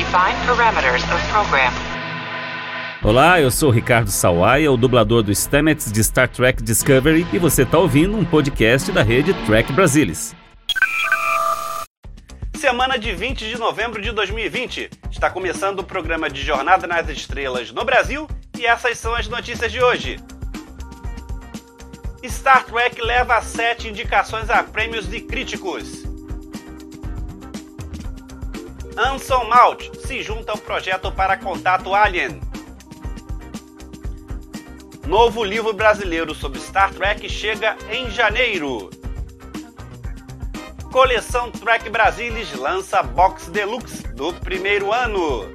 Define parameters of program. Olá, eu sou Ricardo Sawaia, o dublador do Stamets de Star Trek Discovery, e você está ouvindo um podcast da rede Trek Brasilis. Semana de 20 de novembro de 2020. Está começando o programa de Jornada nas Estrelas no Brasil e essas são as notícias de hoje. Star Trek leva sete indicações a prêmios de críticos. Anson Mount se junta ao projeto para Contato Alien. Novo livro brasileiro sobre Star Trek chega em janeiro. Coleção Trek Brasilis lança box deluxe do primeiro ano.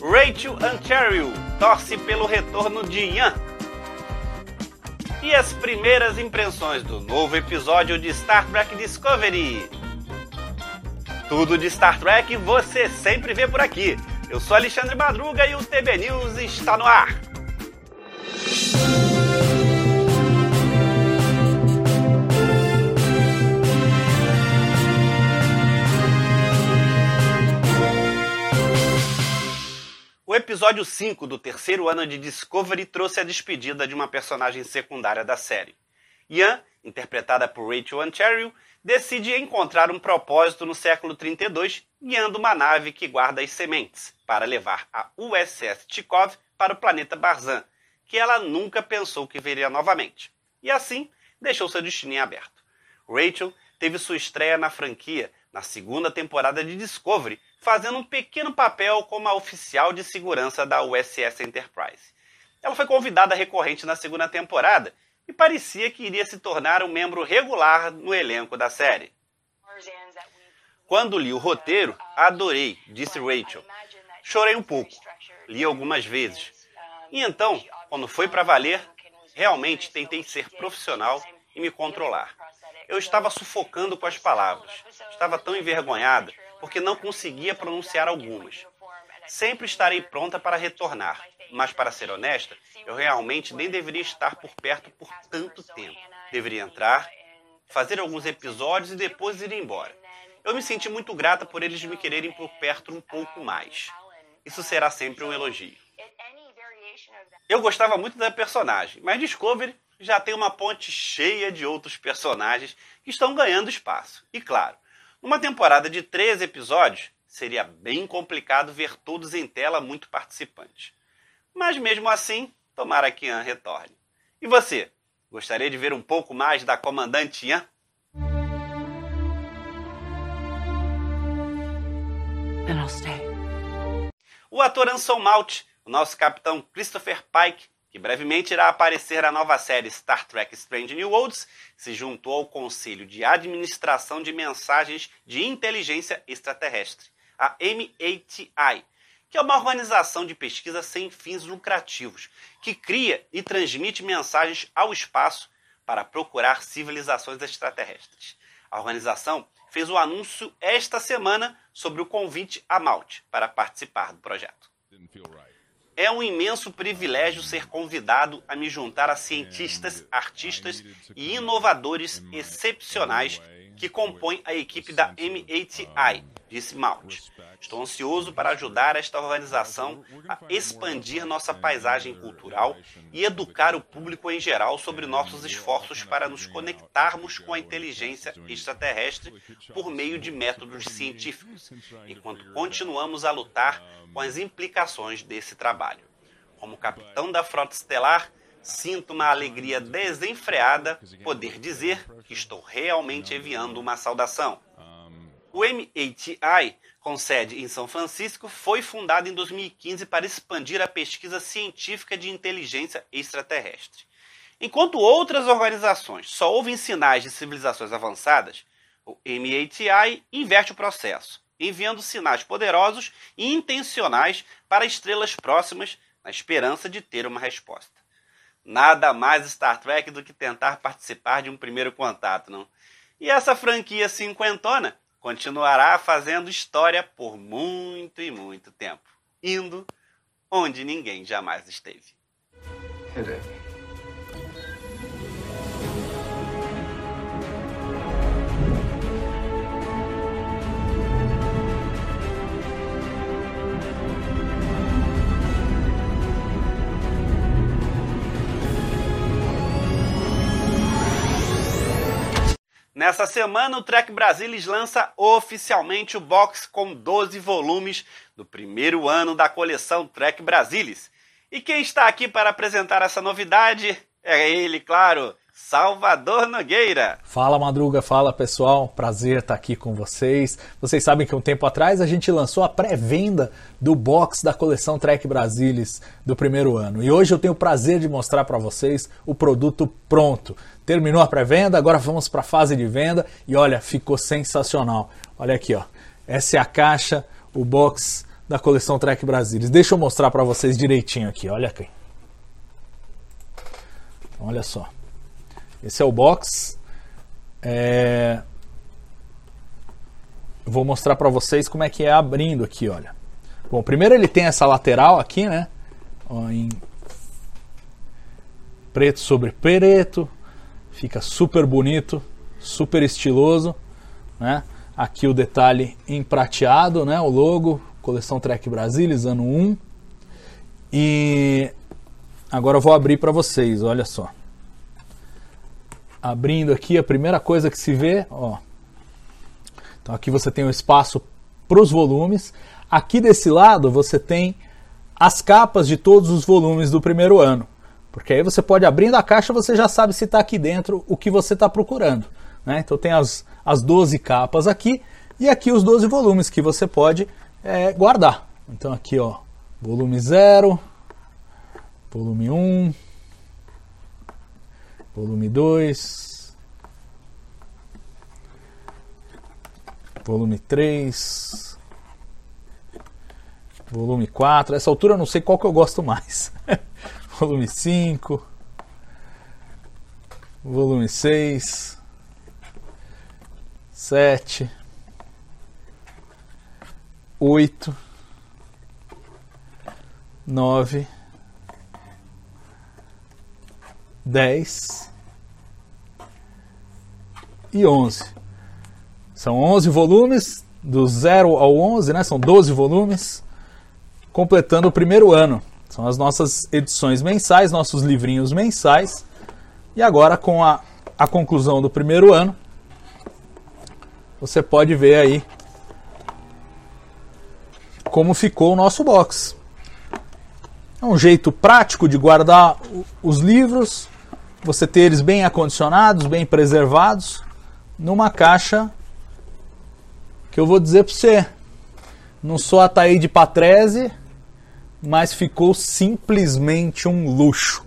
Rachel Ontario torce pelo retorno de Ian. E as primeiras impressões do novo episódio de Star Trek Discovery. Tudo de Star Trek você sempre vê por aqui. Eu sou Alexandre Madruga e o TB News está no ar. O episódio 5 do terceiro ano de Discovery trouxe a despedida de uma personagem secundária da série. Ian, interpretada por Rachel Ontario, decide encontrar um propósito no século 32 guiando uma nave que guarda as sementes para levar a USS Tikhov para o planeta Barzan, que ela nunca pensou que veria novamente. E assim, deixou seu destino em aberto. Rachel teve sua estreia na franquia na segunda temporada de Discovery, fazendo um pequeno papel como a oficial de segurança da USS Enterprise. Ela foi convidada recorrente na segunda temporada e parecia que iria se tornar um membro regular no elenco da série. Quando li o roteiro, adorei, disse Rachel. Chorei um pouco, li algumas vezes. E então, quando foi para valer, realmente tentei ser profissional e me controlar. Eu estava sufocando com as palavras. Estava tão envergonhada porque não conseguia pronunciar algumas. Sempre estarei pronta para retornar, mas para ser honesta, eu realmente nem deveria estar por perto por tanto tempo. Deveria entrar, fazer alguns episódios e depois ir embora. Eu me senti muito grata por eles me quererem por perto um pouco mais. Isso será sempre um elogio. Eu gostava muito da personagem, mas Discovery já tem uma ponte cheia de outros personagens que estão ganhando espaço. E claro, numa temporada de 13 episódios, seria bem complicado ver todos em tela muito participantes. Mas mesmo assim, tomara que Ian retorne. E você? Gostaria de ver um pouco mais da comandante Ian? O ator Anson Mount, o nosso capitão Christopher Pike, que brevemente irá aparecer na nova série Star Trek Strange New Worlds, se juntou ao Conselho de Administração de Mensagens de Inteligência Extraterrestre, a MATI, que é uma organização de pesquisa sem fins lucrativos, que cria e transmite mensagens ao espaço para procurar civilizações extraterrestres. A organização fez o anúncio esta semana sobre o convite a Malte para participar do projeto. É um imenso privilégio ser convidado a me juntar a cientistas, artistas e inovadores excepcionais que compõem a equipe da MATI, disse Malt. Estou ansioso para ajudar esta organização a expandir nossa paisagem cultural e educar o público em geral sobre nossos esforços para nos conectarmos com a inteligência extraterrestre por meio de métodos científicos, enquanto continuamos a lutar com as implicações desse trabalho. Como capitão da frota estelar, sinto uma alegria desenfreada poder dizer que estou realmente enviando uma saudação. O MATI, com sede em São Francisco, foi fundado em 2015 para expandir a pesquisa científica de inteligência extraterrestre. Enquanto outras organizações só ouvem sinais de civilizações avançadas, o MATI inverte o processo, enviando sinais poderosos e intencionais para estrelas próximas na esperança de ter uma resposta. Nada mais Star Trek do que tentar participar de um primeiro contato, não? E essa franquia cinquentona continuará fazendo história por muito e muito tempo, indo onde ninguém jamais esteve. Nessa semana, o Trek Brasilis lança oficialmente o box com 12 volumes do primeiro ano da coleção Trek Brasilis. E quem está aqui para apresentar essa novidade é ele, claro, Salvador Nogueira. Fala Madruga, fala pessoal, prazer estar aqui com vocês. Vocês sabem que um tempo atrás a gente lançou a pré-venda do box da coleção Trek Brasilis do primeiro ano. E hoje eu tenho o prazer de mostrar para vocês o produto pronto. Terminou a pré-venda, agora vamos para a fase de venda e olha, ficou sensacional. Olha aqui, ó. Essa é a caixa, o box da coleção Trek Brasilis. Deixa eu mostrar para vocês direitinho aqui, olha aqui. Olha só. Esse é o box. É... Vou mostrar para vocês como é que é abrindo aqui, olha. Bom, primeiro ele tem essa lateral aqui, né? Ó, em preto sobre preto. Fica super bonito, super estiloso, né? Aqui o detalhe em prateado, né? O logo, coleção Trek Brasilis, ano 1. E agora eu vou abrir para vocês, olha só abrindo aqui, a primeira coisa que se vê, ó. Então aqui você tem o espaço para os volumes. Aqui desse lado você tem as capas de todos os volumes do primeiro ano. Porque aí você pode abrindo a caixa, você já sabe se está aqui dentro o que você está procurando. Né? Então tem as, as 12 capas aqui e aqui os 12 volumes que você pode é, guardar. Então aqui ó, volume 0, volume 1, um, volume 2, volume 3, volume 4. Essa altura eu não sei qual que eu gosto mais. volume 5, volume 6, 7, 8, 9, 10 e 11. São 11 volumes, do 0 ao 11, né? São 12 volumes, completando o primeiro ano. São as nossas edições mensais, nossos livrinhos mensais. E agora, com a, a conclusão do primeiro ano, você pode ver aí como ficou o nosso box. É um jeito prático de guardar os livros, você ter eles bem acondicionados, bem preservados, numa caixa que eu vou dizer para você, não sou a de Patrese, mas ficou simplesmente um luxo.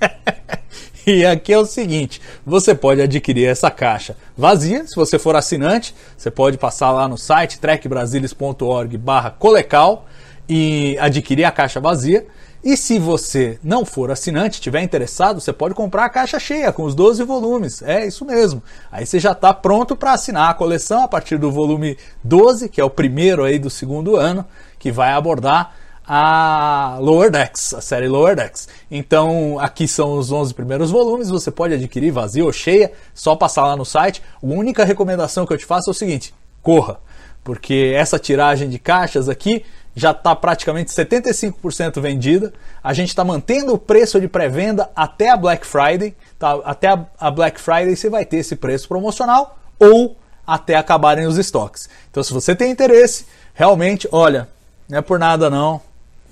e aqui é o seguinte: você pode adquirir essa caixa vazia, se você for assinante, você pode passar lá no site trekbrasilis.org/colecal e adquirir a caixa vazia. E se você não for assinante, tiver interessado, você pode comprar a caixa cheia com os 12 volumes. É isso mesmo. Aí você já está pronto para assinar a coleção a partir do volume 12, que é o primeiro aí do segundo ano, que vai abordar a Lower Decks, a série Lower Decks. Então, aqui são os 11 primeiros volumes, você pode adquirir vazio ou cheia, só passar lá no site. A única recomendação que eu te faço é o seguinte: corra, porque essa tiragem de caixas aqui já está praticamente 75% vendida. A gente está mantendo o preço de pré-venda até a Black Friday. Tá? Até a Black Friday você vai ter esse preço promocional ou até acabarem os estoques. Então, se você tem interesse, realmente, olha, não é por nada não,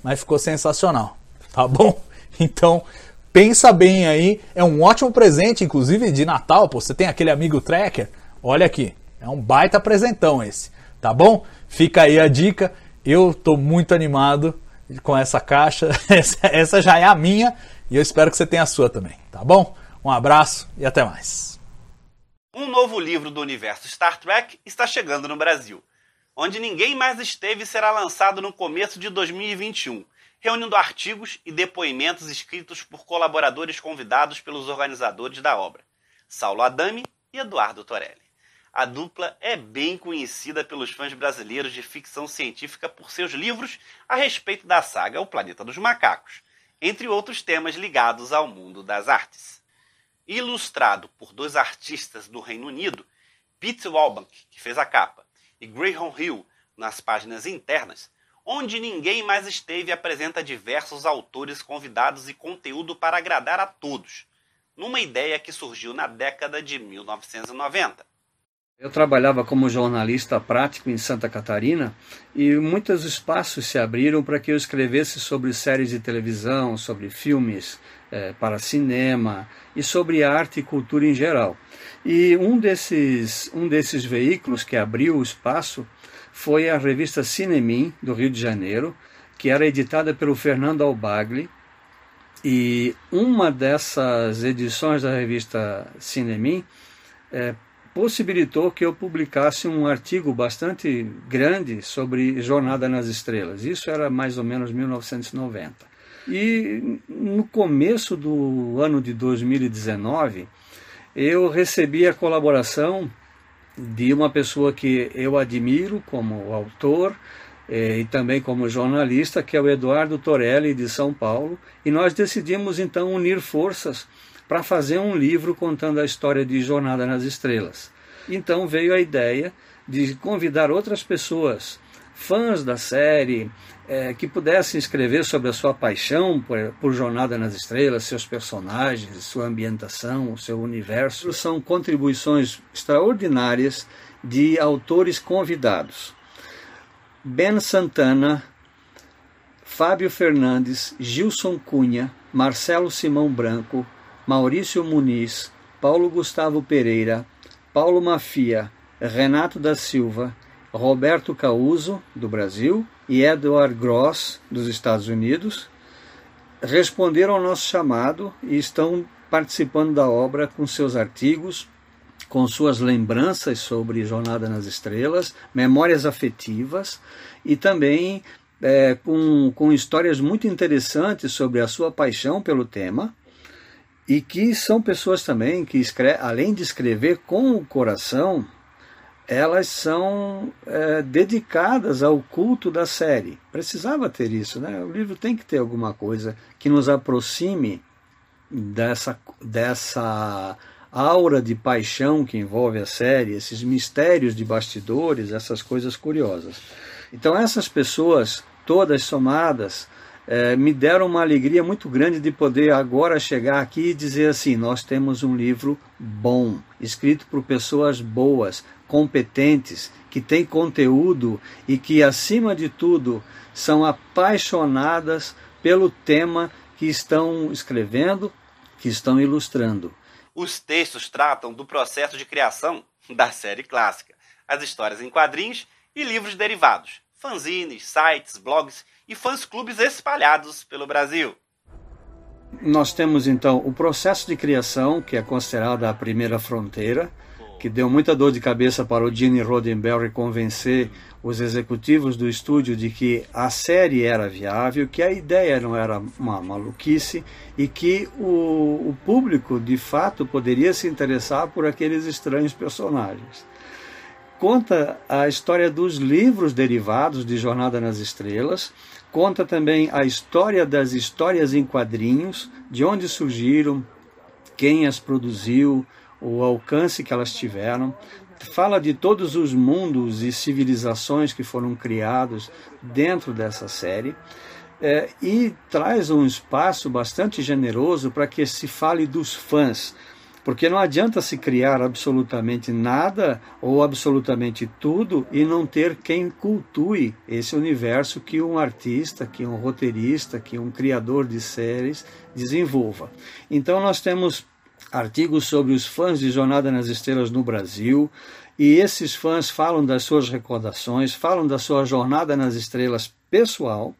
mas ficou sensacional, tá bom? Então, pensa bem aí, é um ótimo presente, inclusive de Natal, pô, você tem aquele amigo tracker, olha aqui, é um baita presentão esse, tá bom? Fica aí a dica. Eu estou muito animado com essa caixa. Essa, já é a minha e eu espero que você tenha a sua também, tá bom? Um abraço e até mais. Um novo livro do universo Star Trek está chegando no Brasil. Onde Ninguém Mais Esteve será lançado no começo de 2021, reunindo artigos e depoimentos escritos por colaboradores convidados pelos organizadores da obra, Saulo Adami e Eduardo Torelli. A dupla é bem conhecida pelos fãs brasileiros de ficção científica por seus livros a respeito da saga O Planeta dos Macacos, entre outros temas ligados ao mundo das artes. Ilustrado por dois artistas do Reino Unido, Pete Walbank, que fez a capa, e Graham Hill nas páginas internas, onde ninguém mais esteve apresenta diversos autores convidados e conteúdo para agradar a todos. numa ideia que surgiu na década de 1990. Eu trabalhava como jornalista prático em Santa Catarina e muitos espaços se abriram para que eu escrevesse sobre séries de televisão, sobre filmes é, para cinema e sobre arte e cultura em geral. E um desses, um desses veículos que abriu o espaço foi a revista Cinemim, do Rio de Janeiro, que era editada pelo Fernando Albagli. E uma dessas edições da revista Cinemim é, possibilitou que eu publicasse um artigo bastante grande sobre Jornada nas Estrelas. Isso era mais ou menos 1990. E no começo do ano de 2019, eu recebi a colaboração de uma pessoa que eu admiro como autor eh, e também como jornalista, que é o Eduardo Torelli, de São Paulo, e nós decidimos então unir forças para fazer um livro contando a história de Jornada nas Estrelas. Então veio a ideia de convidar outras pessoas, fãs da série, é, que pudessem escrever sobre a sua paixão por, por, Jornada nas Estrelas, seus personagens, sua ambientação, seu universo. São contribuições extraordinárias de autores convidados. Ben Santana, Fábio Fernandes, Gilson Cunha, Marcelo Simão Branco, Maurício Muniz, Paulo Gustavo Pereira, Paulo Mafia, Renato da Silva, Roberto Causo, do Brasil, e Edward Gross, dos Estados Unidos, responderam ao nosso chamado e estão participando da obra com seus artigos, com suas lembranças sobre Jornada nas Estrelas, memórias afetivas e também é, com, com histórias muito interessantes sobre a sua paixão pelo tema e que são pessoas também que, escreve, além de escrever com o coração, elas são é, dedicadas ao culto da série. Precisava ter isso, né? O livro tem que ter alguma coisa que nos aproxime dessa, dessa aura de paixão que envolve a série, esses mistérios de bastidores, essas coisas curiosas. Então, essas pessoas, todas somadas, é, me deram uma alegria muito grande de poder agora chegar aqui e dizer assim: nós temos um livro bom, escrito por pessoas boas, competentes, que têm conteúdo e que, acima de tudo, são apaixonadas pelo tema que estão escrevendo, que estão ilustrando. Os textos tratam do processo de criação da série clássica, as histórias em quadrinhos e livros derivados, fanzines, sites, blogs e fãs-clubes espalhados pelo Brasil. Nós temos então o processo de criação, que é considerada a primeira fronteira, que deu muita dor de cabeça para o Gene Roddenberry convencer os executivos do estúdio de que a série era viável, que a ideia não era uma maluquice e que o, o público de fato poderia se interessar por aqueles estranhos personagens. Conta a história dos livros derivados de Jornada nas Estrelas, conta também a história das histórias em quadrinhos, de onde surgiram, quem as produziu, o alcance que elas tiveram. Fala de todos os mundos e civilizações que foram criados dentro dessa série. É, e traz um espaço bastante generoso para que se fale dos fãs, porque não adianta se criar absolutamente nada ou absolutamente tudo e não ter quem cultue esse universo que um artista, que um roteirista, que um criador de séries desenvolva. Então nós temos artigos sobre os fãs de Jornada nas Estrelas no Brasil, e esses fãs falam das suas recordações, falam da sua jornada nas estrelas pessoal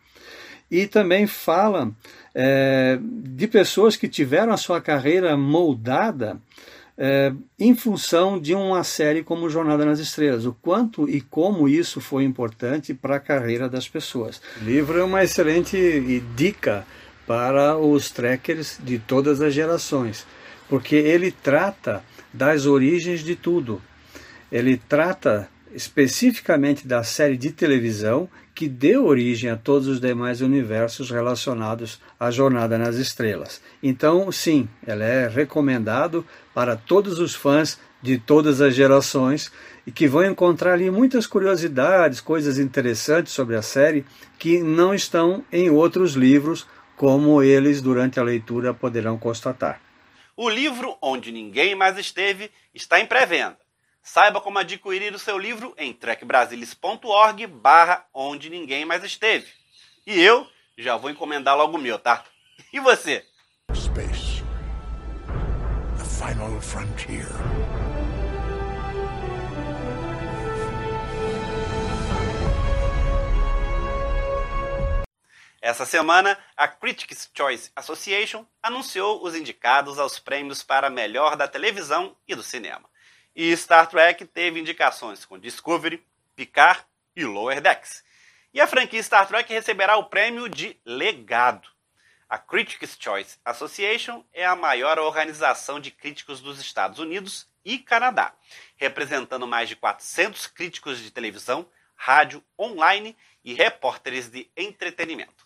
e também falam é, de pessoas que tiveram a sua carreira moldada é, em função de uma série como Jornada nas Estrelas, o quanto e como isso foi importante para a carreira das pessoas. O livro é uma excelente dica para os trekkers de todas as gerações, porque ele trata das origens de tudo. Ele trata especificamente da série de televisão que deu origem a todos os demais universos relacionados à Jornada nas Estrelas. Então, sim, ela é recomendado para todos os fãs de todas as gerações e que vão encontrar ali muitas curiosidades, coisas interessantes sobre a série que não estão em outros livros, como eles durante a leitura poderão constatar. O livro Onde Ninguém Mais Esteve está em pré-venda. Saiba como adquirir o seu livro em trekbrasilis.org barra onde ninguém mais esteve. E eu já vou encomendar logo o meu, tá? E você? Space. The final frontier. Essa semana, a Critics' Choice Association anunciou os indicados aos prêmios para melhor da televisão e do cinema. E Star Trek teve indicações com Discovery, Picard e Lower Decks. E a franquia Star Trek receberá o prêmio de Legado. A Critics' Choice Association é a maior organização de críticos dos Estados Unidos e Canadá, representando mais de 400 críticos de televisão, rádio, online e repórteres de entretenimento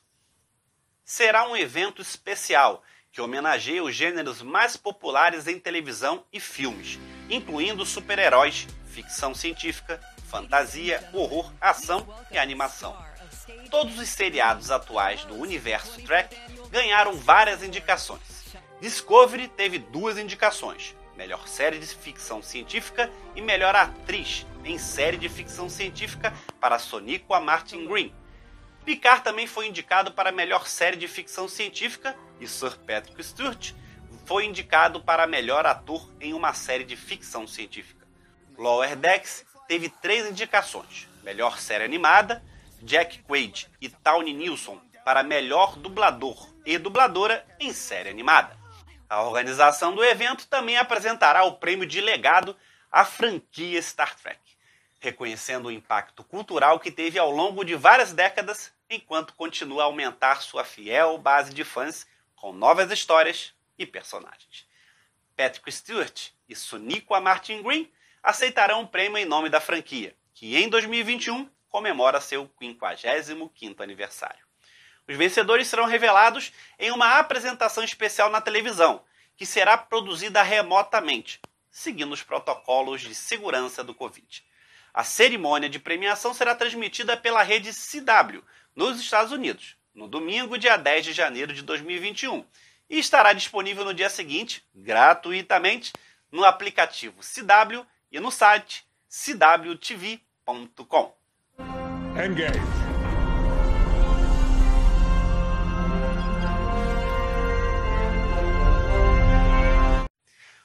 será um evento especial que homenageia os gêneros mais populares em televisão e filmes, incluindo super-heróis, ficção científica, fantasia, horror, ação e animação. Todos os seriados atuais do universo Trek ganharam várias indicações. Discovery teve duas indicações: melhor série de ficção científica e melhor atriz em série de ficção científica para Soniqua Martin Green, Picard também foi indicado para a melhor série de ficção científica e Sir Patrick Stewart foi indicado para melhor ator em uma série de ficção científica. Lower Decks teve três indicações: melhor série animada, Jack Quaid e Tawny Nilsson para melhor dublador e dubladora em série animada. A organização do evento também apresentará o prêmio de legado à franquia Star Trek reconhecendo o impacto cultural que teve ao longo de várias décadas, enquanto continua a aumentar sua fiel base de fãs com novas histórias e personagens. Patrick Stewart e Sunico Martin Green aceitarão o prêmio em nome da franquia, que em 2021 comemora seu 55º aniversário. Os vencedores serão revelados em uma apresentação especial na televisão, que será produzida remotamente, seguindo os protocolos de segurança do Covid. A cerimônia de premiação será transmitida pela rede CW, nos Estados Unidos, no domingo, dia 10 de janeiro de 2021, e estará disponível no dia seguinte, gratuitamente, no aplicativo CW e no site cwtv.com. Engage.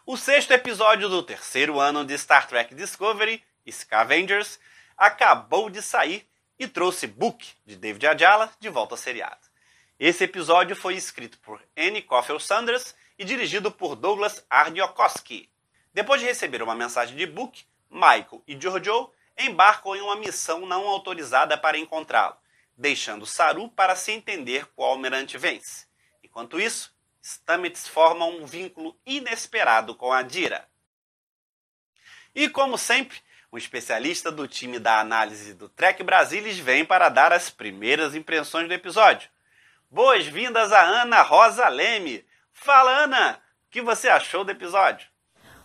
O sexto episódio do terceiro ano de Star Trek Discovery Scavengers, acabou de sair e trouxe Book, de David Ajala, de volta ao seriado. Esse episódio foi escrito por Annie Coffell Sanders e dirigido por Douglas Arniokoski. Depois de receber uma mensagem de Book, Michael e Giorgio embarcam em uma missão não autorizada para encontrá-lo, deixando Saru para se entender qual almirante vence. Enquanto isso, Stamets forma um vínculo inesperado com a Dira. E como sempre, um especialista do time da análise do Trek Brasilis vem para dar as primeiras impressões do episódio. Boas-vindas a Ana Rosa Leme. Fala, Ana! O que você achou do episódio?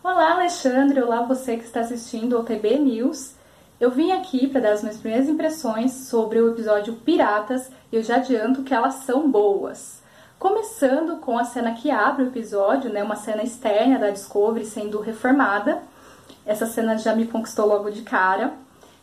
Olá, Alexandre. Olá, você que está assistindo ao TB News. Eu vim aqui para dar as minhas primeiras impressões sobre o episódio Piratas e eu já adianto que elas são boas. Começando com a cena que abre o episódio, né, uma cena externa da Discovery sendo reformada essa cena já me conquistou logo de cara.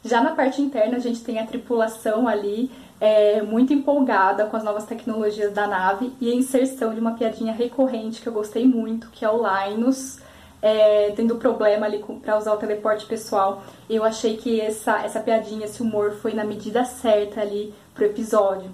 Já na parte interna, a gente tem a tripulação ali é, muito empolgada com as novas tecnologias da nave e a inserção de uma piadinha recorrente que eu gostei muito, que é o Linus. É, tendo problema ali para usar o teleporte pessoal. Eu achei que essa, essa piadinha, esse humor foi na medida certa ali pro episódio.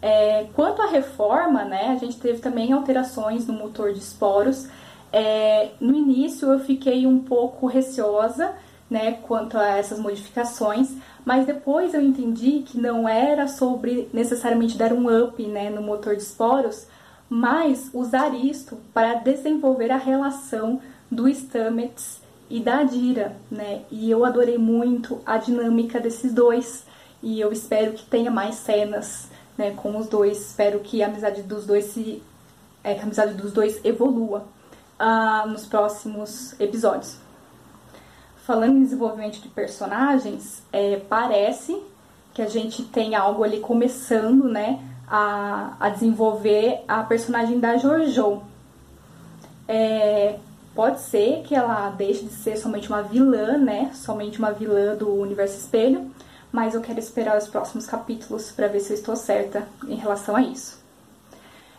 É, quanto à reforma, né, a gente teve também alterações no motor de esporos, é, no início eu fiquei um pouco receosa, né, quanto a essas modificações, mas depois eu entendi que não era sobre necessariamente dar um up, né, no motor de esporos, mas usar isto para desenvolver a relação do Stamets e da Dira, né? E eu adorei muito a dinâmica desses dois e eu espero que tenha mais cenas, né, com os dois. Espero que a amizade dos dois se é, que a amizade dos dois evolua uh, nos próximos episódios. Falando em desenvolvimento de personagens, é, parece que a gente tem algo ali começando, né, a, a desenvolver a personagem da Jojo. É, pode ser que ela deixe de ser somente uma vilã, né? Somente uma vilã do universo espelho, mas eu quero esperar os próximos capítulos para ver se eu estou certa em relação a isso.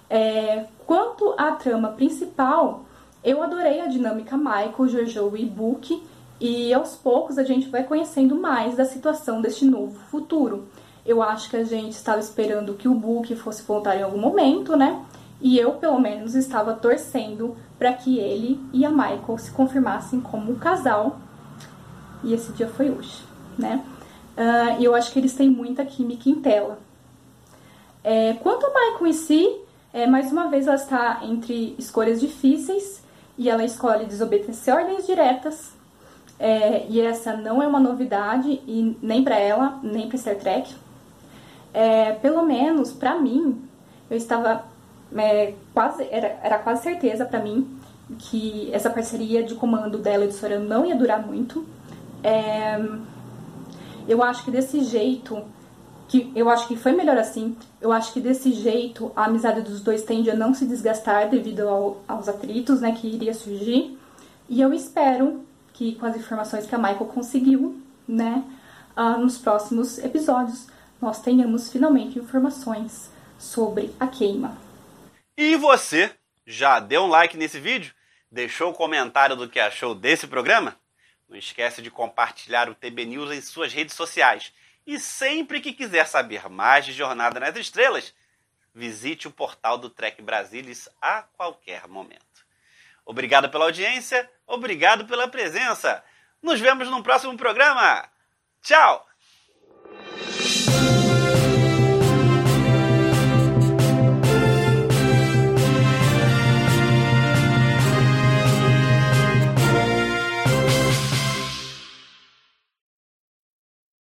É, quanto à trama principal, eu adorei a dinâmica Michael, Jojo e Book, e aos poucos a gente vai conhecendo mais da situação deste novo futuro. Eu acho que a gente estava esperando que o Book fosse voltar em algum momento, né? E eu, pelo menos, estava torcendo para que ele e a Michael se confirmassem como um casal. E esse dia foi hoje, né? Uh, e eu acho que eles têm muita química em tela. É, quanto a Michael em si, é, mais uma vez ela está entre escolhas difíceis e ela escolhe desobedecer ordens diretas. É, e essa não é uma novidade e nem para ela nem para Star Trek. É, pelo menos para mim, eu estava é, quase era, era quase certeza para mim que essa parceria de comando dela e do Soran não ia durar muito. É, eu acho que desse jeito, que eu acho que foi melhor assim. Eu acho que desse jeito a amizade dos dois tende a não se desgastar devido ao, aos atritos, né, que iria surgir. E eu espero que com as informações que a Michael conseguiu, né, uh, nos próximos episódios nós tenhamos finalmente informações sobre a queima. E você, já deu um like nesse vídeo? Deixou o um comentário do que achou desse programa? Não esquece de compartilhar o TB News em suas redes sociais. E sempre que quiser saber mais de Jornada nas Estrelas, visite o portal do Trek Brasilis a qualquer momento. Obrigado pela audiência, obrigado pela presença. Nos vemos no próximo programa. Tchau!